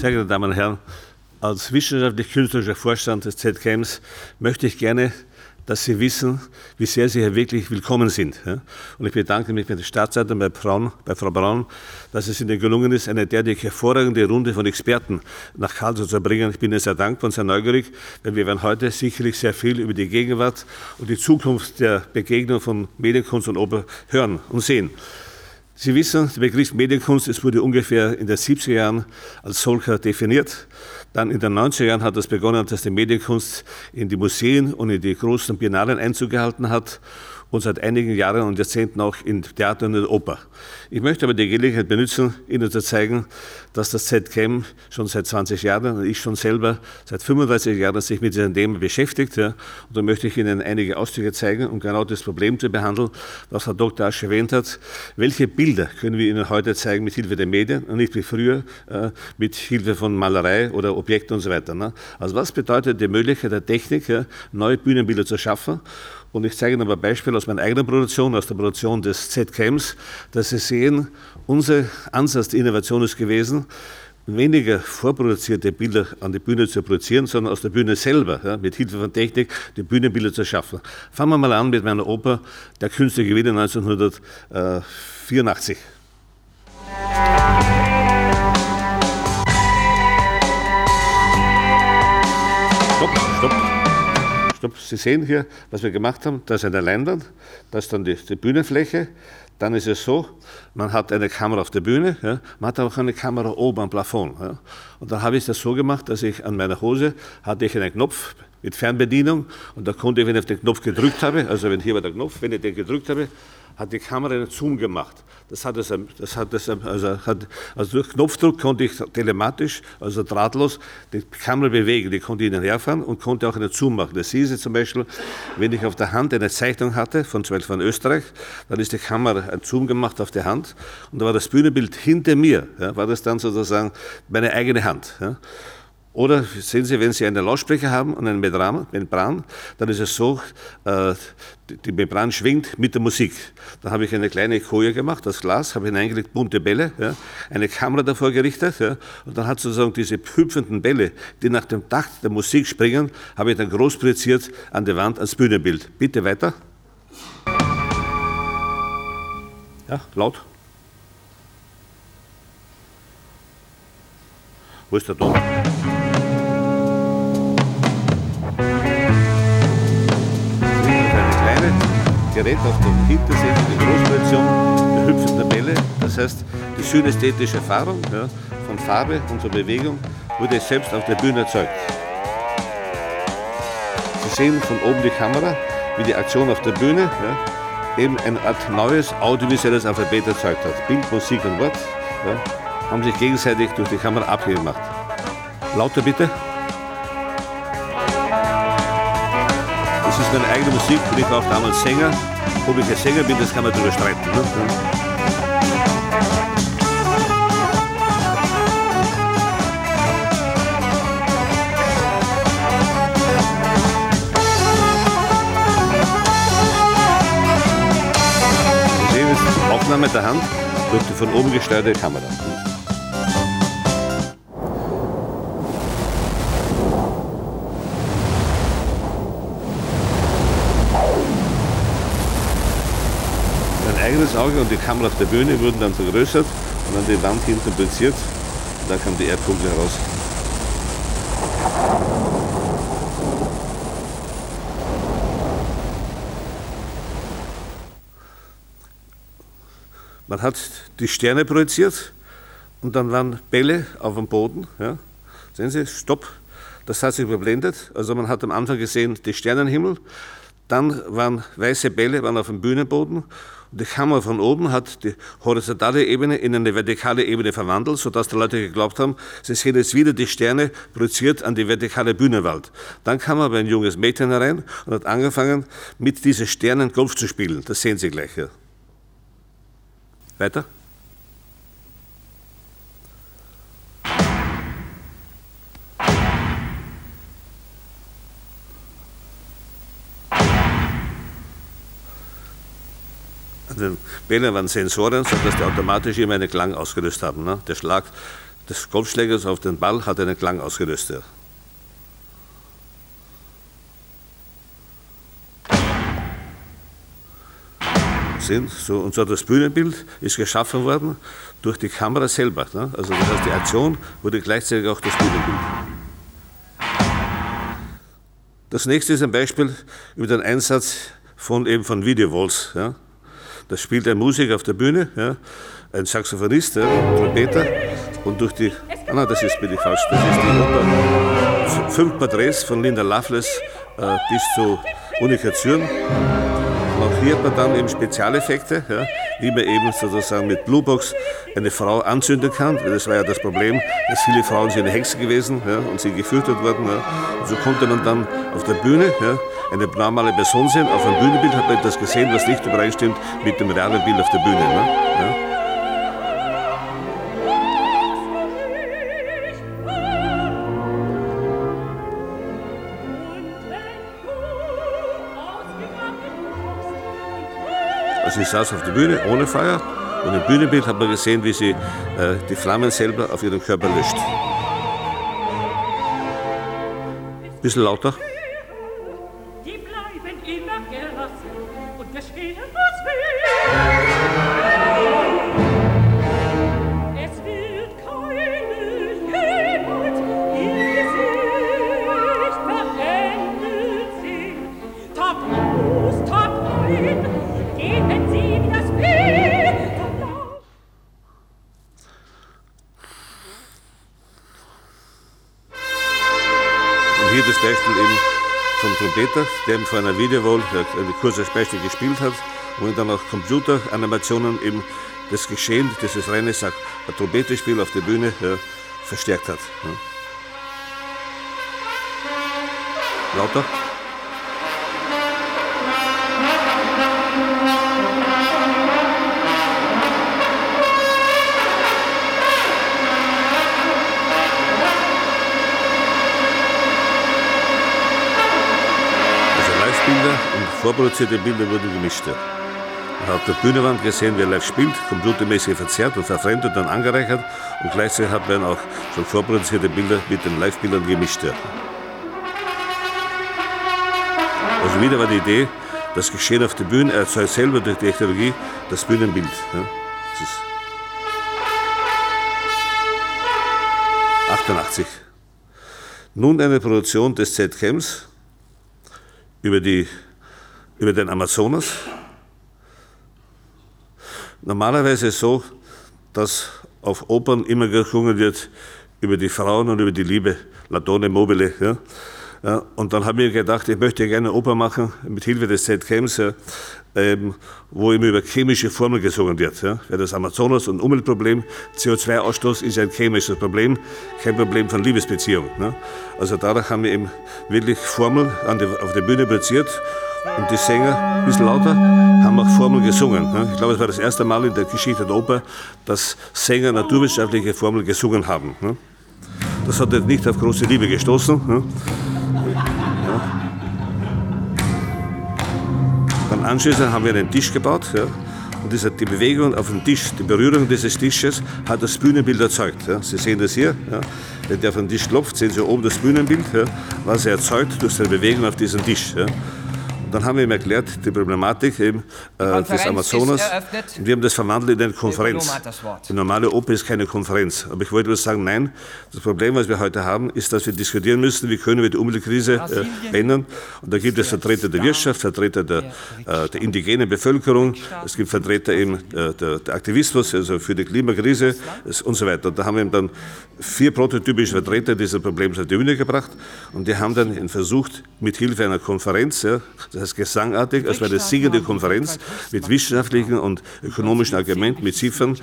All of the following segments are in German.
Sehr geehrte Damen und Herren, als wissenschaftlich-künstlerischer Vorstand des ZKMs möchte ich gerne, dass Sie wissen, wie sehr Sie hier wirklich willkommen sind. Und ich bedanke mich bei der Staatsseite, bei, Braun, bei Frau Braun, dass es Ihnen gelungen ist, eine derartig hervorragende Runde von Experten nach Karlsruhe zu bringen. Ich bin Ihnen sehr dankbar und sehr neugierig, denn wir werden heute sicherlich sehr viel über die Gegenwart und die Zukunft der Begegnung von Medienkunst und Oper hören und sehen. Sie wissen, der Begriff Medienkunst, es wurde ungefähr in den 70er Jahren als solcher definiert. Dann in den 90er Jahren hat es begonnen, dass die Medienkunst in die Museen und in die großen Biennalen Einzug gehalten hat und seit einigen Jahren und Jahrzehnten auch in Theater und in Oper. Ich möchte aber die Gelegenheit benutzen, Ihnen zu zeigen, dass das ZKM schon seit 20 Jahren und ich schon selber seit 35 Jahren sich mit diesem Thema beschäftigt. Ja. Und da möchte ich Ihnen einige Auszüge zeigen, um genau das Problem zu behandeln, was Herr Dr. Asch erwähnt hat. Welche Bilder können wir Ihnen heute zeigen mit Hilfe der Medien und nicht wie früher äh, mit Hilfe von Malerei oder Objekten und so weiter. Ne? Also was bedeutet die Möglichkeit der Technik, ja, neue Bühnenbilder zu schaffen? Und ich zeige Ihnen aber Beispiele aus meiner eigenen Produktion, aus der Produktion des ZKMs, dass Sie sehen, unser Ansatz der Innovation ist gewesen, weniger vorproduzierte Bilder an die Bühne zu produzieren, sondern aus der Bühne selber, ja, mit Hilfe von Technik, die Bühnenbilder zu schaffen. Fangen wir mal an mit meiner Oper Der Künstler gewinnt 1984. Stopp. Sie sehen hier, was wir gemacht haben. Da ist eine Leinwand, da ist dann die, die Bühnenfläche. Dann ist es so, man hat eine Kamera auf der Bühne, ja, man hat auch eine Kamera oben am Plafond. Ja. Und dann habe ich das so gemacht, dass ich an meiner Hose hatte ich einen Knopf mit Fernbedienung und da konnte ich, wenn ich auf den Knopf gedrückt habe, also wenn hier war der Knopf, wenn ich den gedrückt habe, hat die Kamera einen Zoom gemacht. Das hat das hat es, also, hat, also durch Knopfdruck konnte ich telematisch, also drahtlos, die Kamera bewegen. Die konnte ihnen herfahren und konnte auch einen Zoom machen. Das hieß zum Beispiel, wenn ich auf der Hand eine Zeichnung hatte, von von Österreich, dann ist die Kamera ein Zoom gemacht auf die Hand und da war das Bühnenbild hinter mir, ja, war das dann sozusagen meine eigene Hand. Ja. Oder sehen Sie, wenn Sie einen Lautsprecher haben und einen Membran, dann ist es so, äh, die Membran schwingt mit der Musik. Dann habe ich eine kleine Koje gemacht, das Glas, habe hineingelegt, bunte Bälle, eine Kamera davor gerichtet und dann hat sozusagen diese hüpfenden Bälle, die nach dem Takt der Musik springen, habe ich dann groß projiziert an der Wand als Bühnenbild. Bitte weiter. Ja, laut. Wo ist der Ton? Gerät auf der Hinterseite die Großposition der hüpfenden Bälle. Das heißt, die synästhetische Erfahrung ja, von Farbe und von Bewegung wurde selbst auf der Bühne erzeugt. Sie sehen von oben die Kamera, wie die Aktion auf der Bühne ja, eben eine Art neues audiovisuelles Alphabet erzeugt hat. Bild, Musik und Wort ja, haben sich gegenseitig durch die Kamera abgemacht. Lauter bitte. Ist meine eigene Musik und ich auch damals Sänger. Ob ich ein Sänger bin, das kann man darüber streiten. Ne? Aufnahme der Hand durch die von oben gesteuerte Kamera. Eigenes Auge und die Kamera auf der Bühne wurden dann vergrößert und an die Wand hinten projiziert. Da kam die Erdkugel heraus. Man hat die Sterne projiziert und dann waren Bälle auf dem Boden. Ja. Sehen Sie, stopp. Das hat sich überblendet. Also man hat am Anfang gesehen die Sternenhimmel, dann waren weiße Bälle waren auf dem Bühnenboden die Kamera von oben hat die horizontale Ebene in eine vertikale Ebene verwandelt, sodass die Leute geglaubt haben, sie sehen jetzt wieder die Sterne projiziert an die vertikale Bühnenwald. Dann kam aber ein junges Mädchen herein und hat angefangen, mit diesen Sternen Golf zu spielen. Das sehen Sie gleich hier. Weiter. Den Bällen waren Sensoren, sodass die automatisch immer einen Klang ausgelöst haben. Ne? Der Schlag des Golfschlägers auf den Ball hat einen Klang ausgelöst. Ja. Sehen, so, und so das Bühnenbild ist geschaffen worden durch die Kamera selber. Ne? Also das heißt, die Aktion wurde gleichzeitig auch das Bühnenbild. Das nächste ist ein Beispiel über den Einsatz von, eben von Videowalls. Ja? Da spielt ein Musiker auf der Bühne, ja? ein Saxophonist, ja? ein Trompeter und durch die, ah nein, das ist bitte falsch, das ist die Oper, fünf Porträts von Linda Loveless äh, bis zu Unika Zürn. Und auch hier hat man dann eben Spezialeffekte, ja, wie man eben sozusagen mit Bluebox eine Frau anzünden kann. Das war ja das Problem, dass viele Frauen sind eine Hexe gewesen ja, und sie gefürchtet wurden. Ja. Und so konnte man dann auf der Bühne eine normale Person sehen. Auf einem Bühnenbild hat man etwas gesehen, was nicht übereinstimmt mit dem realen Bild auf der Bühne. Ne? Ja. Also sie saß auf der Bühne ohne Feuer und im Bühnenbild hat man gesehen, wie sie äh, die Flammen selber auf ihrem Körper löscht. Bisschen lauter. Trompeter, der vor einer Videowall eine kurze Beispiel gespielt hat und dann auch Computeranimationen eben das Geschehen, dieses reine Trompeterspiel auf der Bühne ja, verstärkt hat. Ja. Lauter? Vorproduzierte Bilder wurden gemischt. Man hat auf der Bühnenwand gesehen, wer live spielt, computermäßig verzerrt und verfremdet und angereichert und gleichzeitig hat man auch schon vorproduzierte Bilder mit den Live-Bildern gemischt. Also wieder war die Idee, das Geschehen auf der Bühne erzeugt selber durch die Technologie das Bühnenbild. Das ist 88. Nun eine Produktion des Z-Chems über die über den Amazonas. Normalerweise ist es so, dass auf Opern immer gesungen wird über die Frauen und über die Liebe, Latone Mobile. Ja. Ja, und dann habe ich gedacht, ich möchte gerne Oper machen mit Hilfe des Z-Chems, ja, ähm, wo immer über chemische Formeln gesungen wird. Ja. Das Amazonas- und Umweltproblem, CO2-Ausstoß ist ein chemisches Problem, kein Problem von Liebesbeziehung. Ne. Also dadurch haben wir eben wirklich Formeln auf der Bühne produziert und die Sänger, ein bisschen lauter, haben auch Formeln gesungen. Ne? Ich glaube, es war das erste Mal in der Geschichte der Oper, dass Sänger naturwissenschaftliche Formeln gesungen haben. Ne? Das hat nicht auf große Liebe gestoßen. Ne? Dann anschließend haben wir einen Tisch gebaut. Und diese, die Bewegung auf dem Tisch, die Berührung dieses Tisches hat das Bühnenbild erzeugt. Sie sehen das hier. Wenn der auf den Tisch klopft, sehen Sie oben das Bühnenbild, was er erzeugt durch seine Bewegung auf diesem Tisch. Dann haben wir ihm erklärt, die Problematik eben, äh, des Amazonas. Und wir haben das verwandelt in eine Konferenz. Die normale Oper ist keine Konferenz. Aber ich wollte nur sagen, nein, das Problem, was wir heute haben, ist, dass wir diskutieren müssen, wie können wir die Umweltkrise äh, ändern. Und da gibt es Vertreter der Wirtschaft, Vertreter der, äh, der indigenen Bevölkerung, es gibt Vertreter eben äh, der, der, Aktivismus, also für die Klimakrise und so weiter. Und da haben wir dann vier prototypische Vertreter dieser Problems auf die Bühne gebracht und die haben dann versucht, mit Hilfe einer Konferenz, ja, das heißt gesangartig, als wäre eine siegende Konferenz mit wissenschaftlichen und ökonomischen Argumenten, mit Ziffern,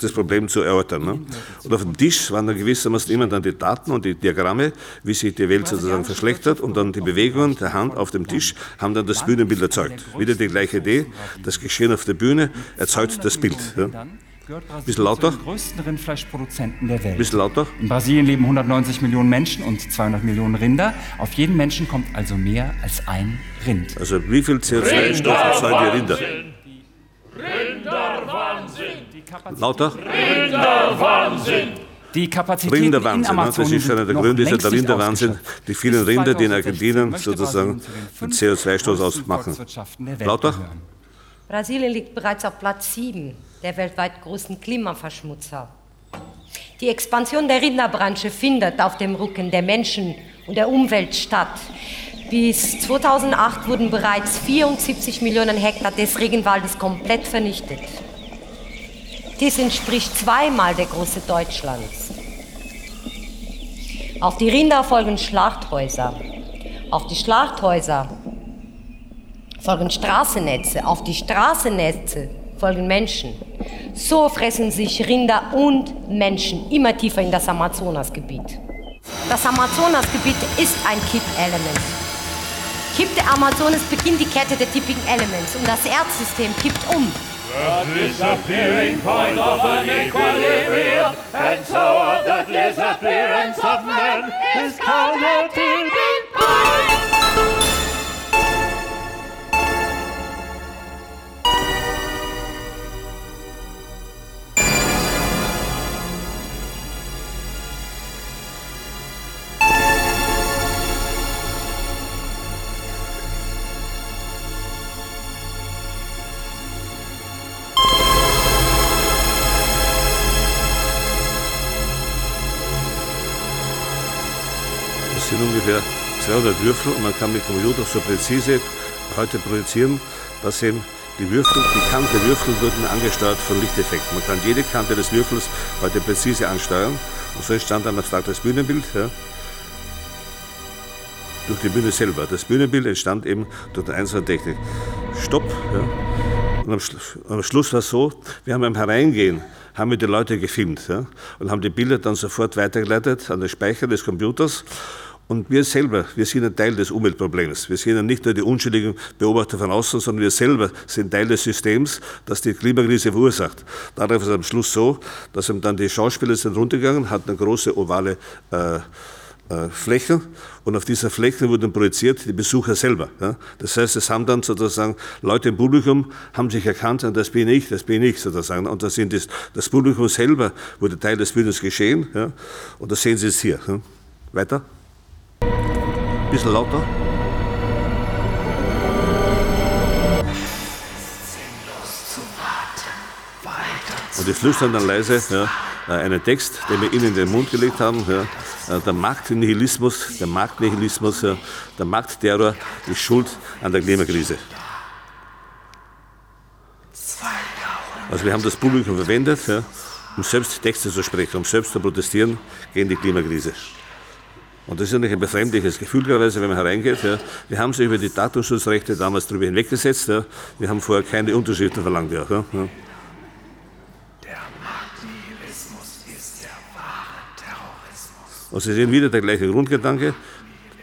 das Problem zu erörtern. Ne? Und auf dem Tisch waren dann gewissermaßen immer dann die Daten und die Diagramme, wie sich die Welt sozusagen verschlechtert und dann die Bewegungen der Hand auf dem Tisch haben dann das Bühnenbild erzeugt. Wieder die gleiche Idee, das Geschehen auf der Bühne erzeugt das Bild. Ja? Gehört Brasilien Bisschen lauter. zu den größten Rindfleischproduzenten der Welt. Bisschen lauter. In Brasilien leben 190 Millionen Menschen und 200 Millionen Rinder. Auf jeden Menschen kommt also mehr als ein Rind. Also wie viel CO2-Stoff erzeugen die Rinder? Rinderwahnsinn! Lauter? Rinderwahnsinn! Die Kapazitäten Rinderwahnsinn, ne? das ist einer der Gründe, ist ja der Rinderwahnsinn, die vielen Rinder, die in Argentinien sozusagen den CO2-Stoß ausmachen. Lauter? Brasilien liegt bereits auf Platz 7 der weltweit größten Klimaverschmutzer. Die Expansion der Rinderbranche findet auf dem Rücken der Menschen und der Umwelt statt. Bis 2008 wurden bereits 74 Millionen Hektar des Regenwaldes komplett vernichtet. Dies entspricht zweimal der Größe Deutschlands. Auf die Rinder folgen Schlachthäuser. Auf die Schlachthäuser folgen Straßennetze. Auf die Straßennetze folgen Menschen. So fressen sich Rinder und Menschen immer tiefer in das Amazonasgebiet. Das Amazonasgebiet ist ein Kippelement. Kippt der Amazonas, beginnt die Kette der Tipping Elements und das Erdsystem kippt um. The disappearing point of an equilibrium, and so the disappearance of man is counted 200 Würfel und man kann mit Computer so präzise heute projizieren, dass eben die Würfel, die Kante Würfel wurden angesteuert von Lichteffekten. Man kann jede Kante des Würfels heute präzise ansteuern und so entstand ein abstraktes Bühnenbild. Ja, durch die Bühne selber. Das Bühnenbild entstand eben durch die einzelne Technik. Stopp. Ja. Und am, am Schluss war es so, wir haben beim Hereingehen haben wir die Leute gefilmt ja, und haben die Bilder dann sofort weitergeleitet an den Speicher des Computers und wir selber, wir sind ein Teil des Umweltproblems. Wir sind ja nicht nur die unschuldigen Beobachter von außen, sondern wir selber sind Teil des Systems, das die Klimakrise verursacht. Darauf ist es am Schluss so, dass dann die Schauspieler sind runtergegangen, hatten eine große ovale äh, äh, Fläche und auf dieser Fläche wurden projiziert die Besucher selber. Ja. Das heißt, es haben dann sozusagen Leute im Publikum haben sich erkannt, das bin ich, das bin ich sozusagen. Und das, sind das, das Publikum selber wurde Teil des Bildes geschehen. Ja. Und das sehen Sie jetzt hier. Ja. Weiter bisschen lauter. Und die flüstern dann leise ja, äh, einen Text, den wir ihnen in den Mund gelegt haben. Ja, äh, der Marktnihilismus, der Marktnihilismus, ja, der Marktterror ist schuld an der Klimakrise. Also wir haben das Publikum verwendet, ja, um selbst Texte zu sprechen, um selbst zu protestieren gegen die Klimakrise. Und das ist natürlich ein befremdliches Gefühl, gerade wenn man hereingeht. Ja. Wir haben sich über die Datenschutzrechte damals darüber hinweggesetzt. Ja. Wir haben vorher keine Unterschriften verlangt. Ja. Der Marktnihilismus ist der wahre Terrorismus. Und Sie sehen wieder der gleiche Grundgedanke.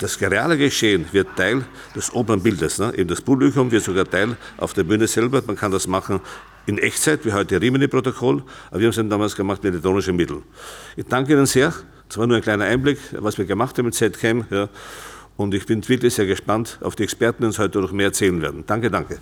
Das reale Geschehen wird Teil des oberen Bildes. Ne? Eben das Publikum wird sogar Teil auf der Bühne selber. Man kann das machen in Echtzeit, wie heute Rimini-Protokoll, aber wir haben es damals gemacht mit elektronischen Mitteln. Ich danke Ihnen sehr. Das war nur ein kleiner Einblick, was wir gemacht haben mit ZCAM. Ja. Und ich bin wirklich sehr gespannt auf die Experten, die uns heute noch mehr erzählen werden. Danke, danke.